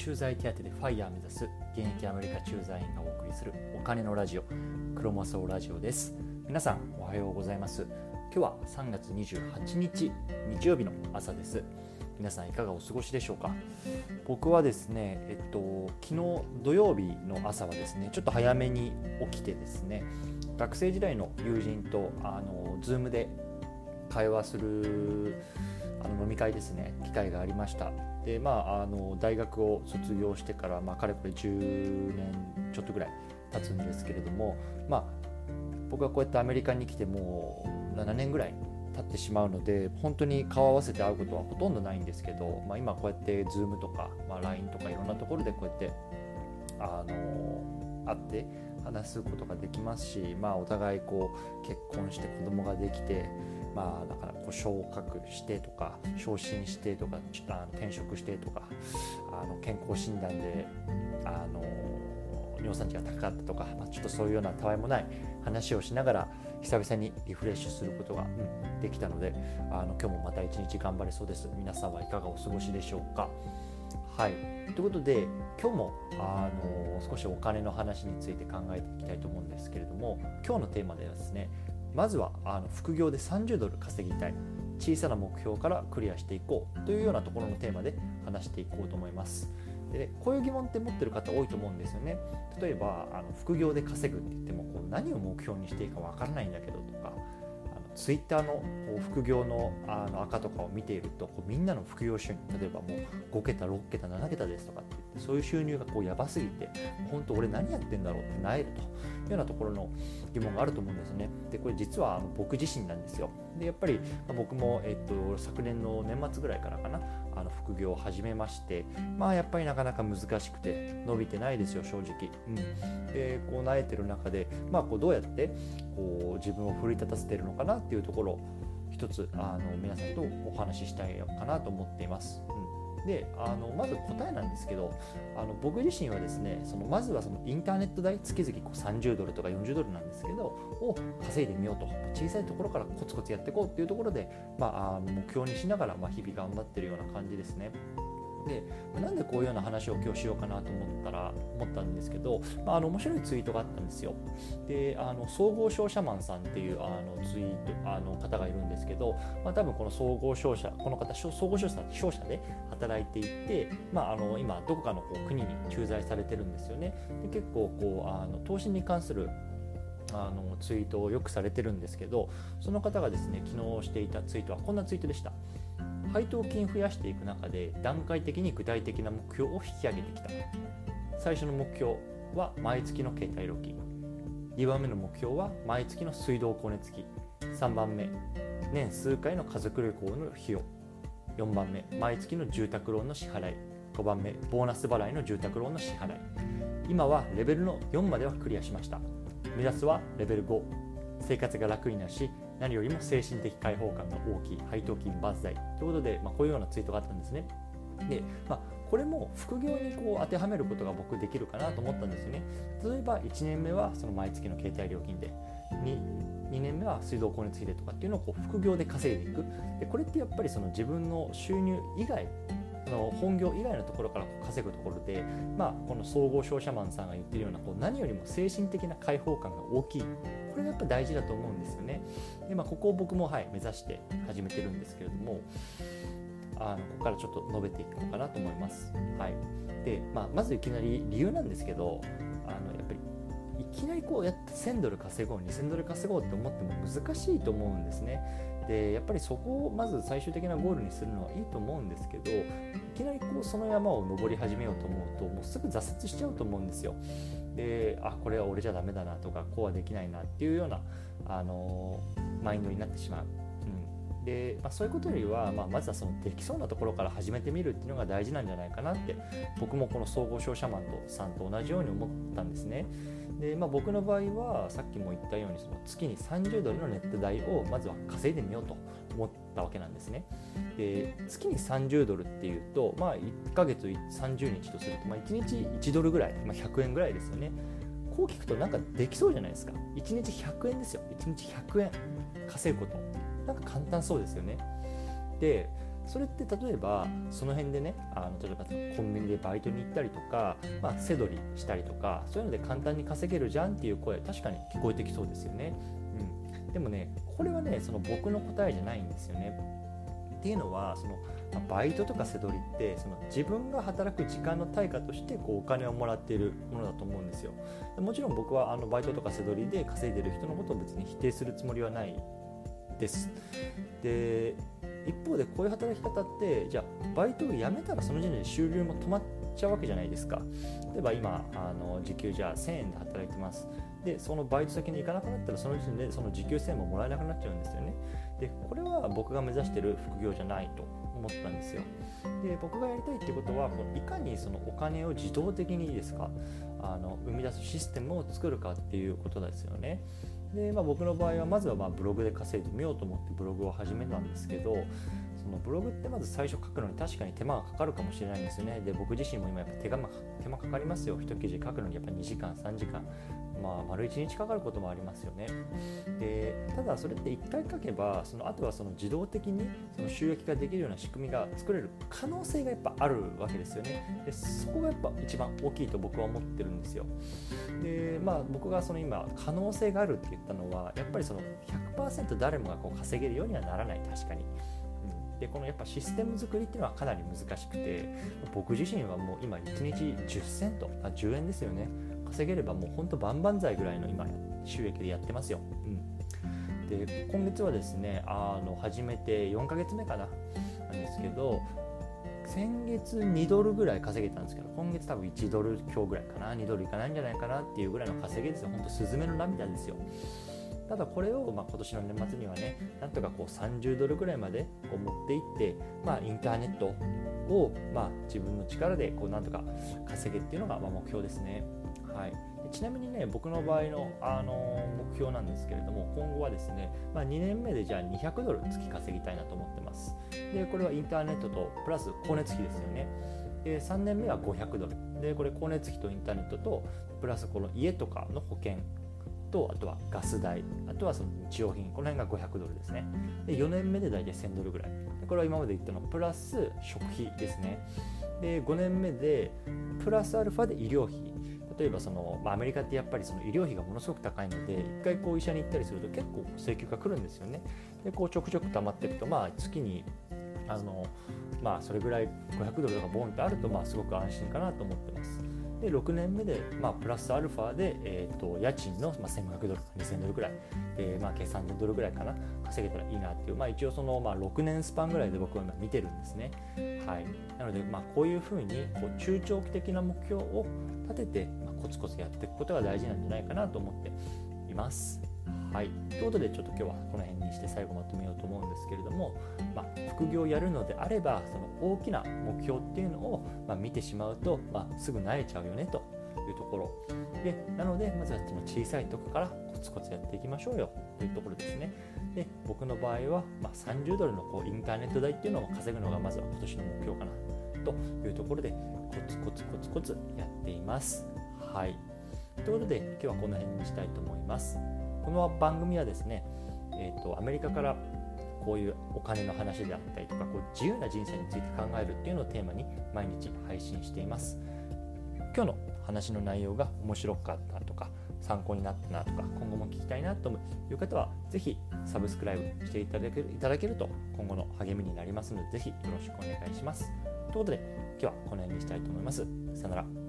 駐在手当でファイヤー目指す現役アメリカ駐在員がお送りするお金のラジオクロモソラジオです。皆さんおはようございます。今日は3月28日日曜日の朝です。皆さんいかがお過ごしでしょうか？僕はですねえっと昨日土曜日の朝はですねちょっと早めに起きてですね学生時代の友人とあの Zoom で会話するあの飲み会ですね。機会がありました。でまああの大学を卒業してから、まあ、かれこれ10年ちょっとぐらい経つんですけれどもまあ僕はこうやってアメリカに来てもう7年ぐらい経ってしまうので本当に顔合わせて会うことはほとんどないんですけど、まあ、今こうやって Zoom とか、まあ、LINE とかいろんなところでこうやってあの会って話すことができますし、まあ、お互いこう結婚して子供ができてまあ、だからこう昇格してとか昇進してとかあの転職してとかあの健康診断であの尿酸値が高かったとか、まあ、ちょっとそういうようなたわいもない話をしながら久々にリフレッシュすることが、できたのであの今日もまた一日頑張れそうです。皆さんはいかがお過ごしでしょうか？はいということで今日もあの少しお金の話について考えていきたいと思うんですけれども今日のテーマではですねまずはあの副業で30ドル稼ぎたい小さな目標からクリアしていこうというようなところのテーマで話していこうと思います。で、ね、こういう疑問って持ってる方多いと思うんですよね。例えばあの副業で稼ぐって言ってもこう何を目標にしていいかわからないんだけどとかツイッターの副業のあの赤とかを見ているとこうみんなの副業収入例えばもう5桁6桁7桁ですとかって言ってそういう収入がこうやばすぎて本当俺何やってんだろうってなえると。いうようなところの疑問があると思うんですね。でこれ実はあの僕自身なんですよ。でやっぱり、僕も、えっと、昨年の年末ぐらいからかなあの副業を始めましてまあやっぱりなかなか難しくて伸びてないですよ正直、うん、でこう慣れてる中でまあこうどうやってこう自分を奮い立たせてるのかなっていうところ一つあの皆さんとお話ししたいかなと思っています、うんであのまず答えなんですけどあの僕自身はですねそのまずはそのインターネット代月々こう30ドルとか40ドルなんですけどを稼いでみようと小さいところからコツコツやっていこうっていうところで、まあ、目標にしながら、まあ、日々頑張ってるような感じですね。でなんでこういうような話を今日しようかなと思ったら思ったんですけど、まあ、あの面白いツイートがあったんですよ。であの総合商社マンさんっていうあのツイートあの方がいるんですけど、まあ、多分この総合商社この方総合商社商社で働いていて、まあ、あの今どこかのこう国に駐在されてるんですよね。で結構こうあの投資に関するあのツイートをよくされてるんですけどその方がですね昨日していたツイートはこんなツイートでした。配当金増やしていく中で段階的に具体的な目標を引き上げてきた。最初の目標は毎月の携帯料金。2番目の目標は毎月の水道光熱費。3番目年数回の家族旅行の費用。4番目毎月の住宅ローンの支払い。5番目ボーナス払いの住宅ローンの支払い。今はレベルの4まではクリアしました。目指すはレベル5生活が楽になるし何よりも精神的解放感が大きい配当金抜罪ということで、まあ、こういうようなツイートがあったんですね。で、まあ、これも副業にこう当てはめることが僕できるかなと思ったんですよね。例えば1年目はその毎月の携帯料金で 2, 2年目は水道光熱費でとかっていうのをこう副業で稼いでいくでこれってやっぱりその自分の収入以外の本業以外のところから稼ぐところで、まあ、この総合商社マンさんが言ってるようなこう何よりも精神的な解放感が大きいれがやっぱ大事だと思うんですよね。でまあ、ここを僕も、はい、目指して始めてるんですけれどもあのここからちょっと述べていこうかなと思います。はいでまあ、まずいきなり理由なんですけどあのやっぱりいきなりこうやって1000ドル稼ごう2000ドル稼ごうって思っても難しいと思うんですね。でやっぱりそこをまず最終的なゴールにするのはいいと思うんですけどいきなりこうその山を登り始めようと思うともうすぐ挫折しちゃうと思うんですよ。であこれは俺じゃダメだなとかこうはできないなっていうような、あのマインドになってしまう。で、まあ、そういうことよりは、まあ、まずはそのできそうなところから始めてみるっていうのが大事なんじゃないかなって僕もこの総合商社マンとさんと同じように思ったんですね。で、まあ、僕の場合はさっきも言ったようにその月に30ドルのネット代をまずは稼いでみようと思ったわけなんですね。で月に30ドルっていうと、まあ、1ヶ月30日とすると、まあ、1日1ドルぐらい、まあ、100円ぐらいですよね。こう聞くとなんかできそうじゃないですか。1日100円ですよ。1日100円稼ぐこと。なんか簡単そうですよね。でそれって例えばその辺でねあの例えばコンビニでバイトに行ったりとか、まあ、背取りしたりとかそういうので簡単に稼げるじゃんっていう声確かに聞こえてきそうですよね。うん、でもねこれはねその僕の答えじゃないんですよね。っていうのはそのバイトとか背取りってその自分が働く時間の対価としてこうお金をもらっているものだと思うんですよもちろん僕はあのバイトとか背取りで稼いでる人のことを別に否定するつもりはないです。で一方でこういう働き方ってじゃあバイトを辞めたらその時点で収入も止まっちゃうわけじゃないですか。例えば今あの時給じゃあ1000円で働いてます。でそのバイト先に行かなくなったらその時点でその時給1000円ももらえなくなっちゃうんですよね。でこれは僕が目指してる副業じゃないと思ったんですよ。で僕がやりたいってことはこのいかにそのお金を自動的にいいですかあの生み出すシステムを作るかっていうことですよね。で、まあ、僕の場合はまずはまブログで稼いでみようと思ってブログを始めたんですけどそのブログってまず最初書くのに確かに手間がかかるかもしれないんですよねで僕自身も今やっぱ手間手間かかりますよ一記事書くのにやっぱ2時間3時間まあ、丸1日かかることもありますよね。でただそれって1回書けばその後はその自動的にその収益ができるような仕組みが作れる可能性がやっぱあるわけですよね。でそこがやっぱ一番大きいと僕は思ってるんですよ。でまあ僕がその今可能性があるって言ったのはやっぱりその100%誰もがこう稼げるようにはならない確かに。でこのやっぱシステム作りっていうのはかなり難しくて僕自身はもう今1日10セントあ10円ですよね。稼げればもうほんと万々歳ぐらいの今収益でやってますよ。うん、で今月はですねあの始めて4ヶ月目かななんですけど先月2ドルぐらい稼げたんですけど今月多分1ドル強ぐらいかな2ドルいかないんじゃないかなっていうぐらいの稼ぎですよほんとスズメの涙ですよ。ただこれを、まあ、今年の年末にはねなんとかこう30ドルぐらいまでこう持っていって、まあ、インターネットを、まあ、自分の力でこうなんとか稼げっていうのがま目標ですね。はい、ちなみにね僕の場合の、あの目標なんですけれども今後はですね、まあ、2年目でじゃあ200ドル月稼ぎたいなと思ってます。でこれはインターネットとプラス光熱費ですよね。で3年目は500ドル。でこれ光熱費とインターネットとプラスこの家とかの保険とあとはガス代あとはその日用品この辺が500ドルですねで4年目で大体1000ドルぐらいこれは今まで言ったのプラス食費ですねで5年目でプラスアルファで医療費例えばその、まあ、アメリカってやっぱりその医療費がものすごく高いので1回こう医者に行ったりすると結構請求が来るんですよね。でこうちょくちょく溜まっていくと、まあ、月にあの、まあ、それぐらい500ドルとかボンとあると、まあ、すごく安心かなと思ってます。で6年目で、まあ、プラスアルファで、えーと、家賃の、まあ、1500ドルか2000ドルくらい、えまあ、計算ドルくらいかな稼げたらいいなっていう、まあ、一応その、まあ、6年スパンぐらいで僕は今見てるんですね。はい、なので、まあ、こういうふうにこう中長期的な目標を立てて、まあ、コツコツやっていくことが大事なんじゃないかなと思っています。はい、ということでちょっと今日はこの辺にして最後まとめようと思うんですけれども、まあ、副業をやるのであればその大きな目標っていうのを、ま、見てしまうと、まあ、すぐ慣れちゃうよねというところ。でなのでまずはその小さいとこからコツコツやっていきましょうよというところですね。で僕の場合は、ま、30ドルのこうインターネット代っていうのを稼ぐのがまずは今年の目標かなというところでコツコツコツコツやっています。はい。ということで今日はこの辺にしたいと思います。この番組はですね、えーと、アメリカからこういうお金の話であったりとかこう自由な人生について考えるっていうのをテーマに毎日配信しています。今日の話の内容が面白かったとか参考になったなとか今後も聞きたいなという方はぜひサブスクライブしていただけるいただけると今後の励みになりますのでぜひよろしくお願いします。ということで今日はこの辺にしたいと思います。さよなら。